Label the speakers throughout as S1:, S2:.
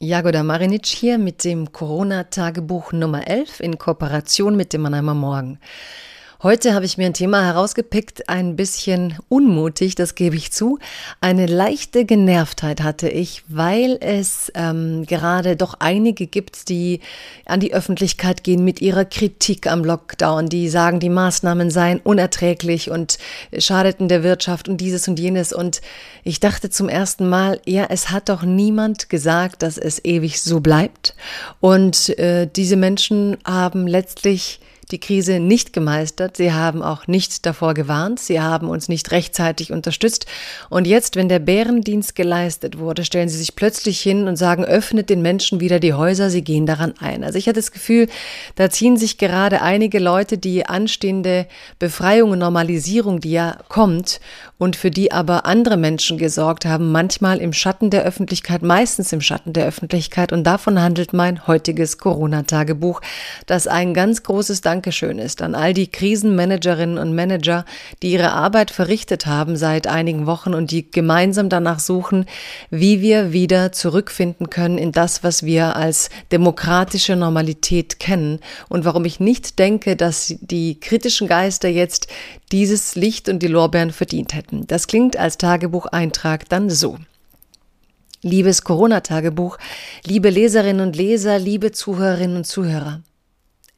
S1: Jagoda Marinic hier mit dem Corona-Tagebuch Nummer 11 in Kooperation mit dem Mannheimer Morgen. Heute habe ich mir ein Thema herausgepickt, ein bisschen unmutig, das gebe ich zu. Eine leichte Genervtheit hatte ich, weil es ähm, gerade doch einige gibt, die an die Öffentlichkeit gehen mit ihrer Kritik am Lockdown, die sagen, die Maßnahmen seien unerträglich und schadeten der Wirtschaft und dieses und jenes. Und ich dachte zum ersten Mal, ja, es hat doch niemand gesagt, dass es ewig so bleibt. Und äh, diese Menschen haben letztlich die Krise nicht gemeistert. Sie haben auch nicht davor gewarnt. Sie haben uns nicht rechtzeitig unterstützt. Und jetzt, wenn der Bärendienst geleistet wurde, stellen sie sich plötzlich hin und sagen, öffnet den Menschen wieder die Häuser. Sie gehen daran ein. Also ich hatte das Gefühl, da ziehen sich gerade einige Leute die anstehende Befreiung und Normalisierung, die ja kommt und für die aber andere Menschen gesorgt haben, manchmal im Schatten der Öffentlichkeit, meistens im Schatten der Öffentlichkeit. Und davon handelt mein heutiges Corona-Tagebuch, das ein ganz großes Dank Dankeschön ist an all die Krisenmanagerinnen und Manager, die ihre Arbeit verrichtet haben seit einigen Wochen und die gemeinsam danach suchen, wie wir wieder zurückfinden können in das, was wir als demokratische Normalität kennen und warum ich nicht denke, dass die kritischen Geister jetzt dieses Licht und die Lorbeeren verdient hätten. Das klingt als Tagebucheintrag dann so. Liebes Corona-Tagebuch, liebe Leserinnen und Leser, liebe Zuhörerinnen und Zuhörer.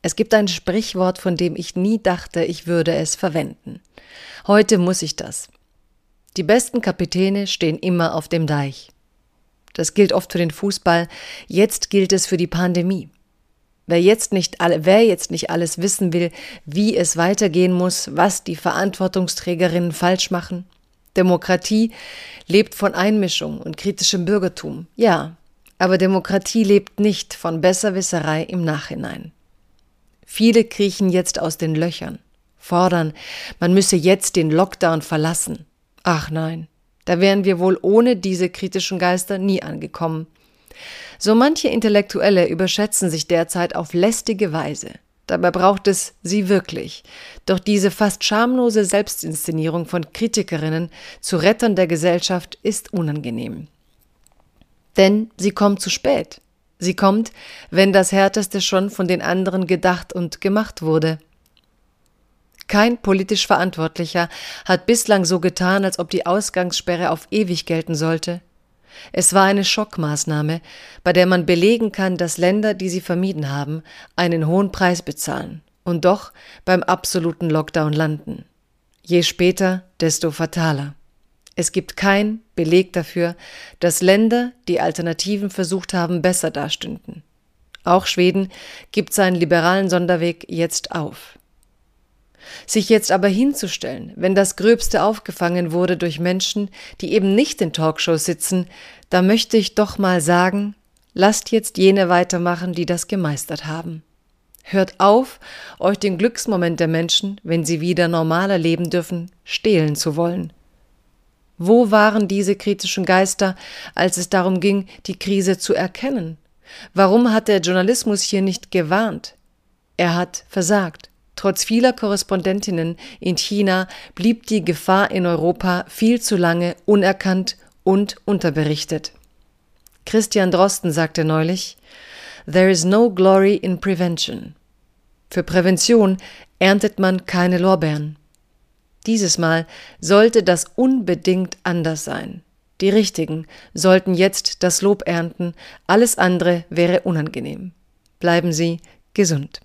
S1: Es gibt ein Sprichwort, von dem ich nie dachte, ich würde es verwenden. Heute muss ich das. Die besten Kapitäne stehen immer auf dem Deich. Das gilt oft für den Fußball, jetzt gilt es für die Pandemie. Wer jetzt nicht alle, wer jetzt nicht alles wissen will, wie es weitergehen muss, was die Verantwortungsträgerinnen falsch machen. Demokratie lebt von Einmischung und kritischem Bürgertum. Ja, aber Demokratie lebt nicht von Besserwisserei im Nachhinein. Viele kriechen jetzt aus den Löchern, fordern, man müsse jetzt den Lockdown verlassen. Ach nein, da wären wir wohl ohne diese kritischen Geister nie angekommen. So manche Intellektuelle überschätzen sich derzeit auf lästige Weise. Dabei braucht es sie wirklich. Doch diese fast schamlose Selbstinszenierung von Kritikerinnen zu Rettern der Gesellschaft ist unangenehm. Denn sie kommt zu spät. Sie kommt, wenn das Härteste schon von den anderen gedacht und gemacht wurde. Kein politisch Verantwortlicher hat bislang so getan, als ob die Ausgangssperre auf ewig gelten sollte. Es war eine Schockmaßnahme, bei der man belegen kann, dass Länder, die sie vermieden haben, einen hohen Preis bezahlen und doch beim absoluten Lockdown landen. Je später, desto fataler. Es gibt kein Beleg dafür, dass Länder, die Alternativen versucht haben, besser dastünden. Auch Schweden gibt seinen liberalen Sonderweg jetzt auf. Sich jetzt aber hinzustellen, wenn das Gröbste aufgefangen wurde durch Menschen, die eben nicht in Talkshows sitzen, da möchte ich doch mal sagen, lasst jetzt jene weitermachen, die das gemeistert haben. Hört auf, euch den Glücksmoment der Menschen, wenn sie wieder normaler leben dürfen, stehlen zu wollen. Wo waren diese kritischen Geister, als es darum ging, die Krise zu erkennen? Warum hat der Journalismus hier nicht gewarnt? Er hat versagt. Trotz vieler Korrespondentinnen in China blieb die Gefahr in Europa viel zu lange unerkannt und unterberichtet. Christian Drosten sagte neulich, There is no glory in prevention. Für Prävention erntet man keine Lorbeeren. Dieses Mal sollte das unbedingt anders sein. Die Richtigen sollten jetzt das Lob ernten, alles andere wäre unangenehm. Bleiben Sie gesund.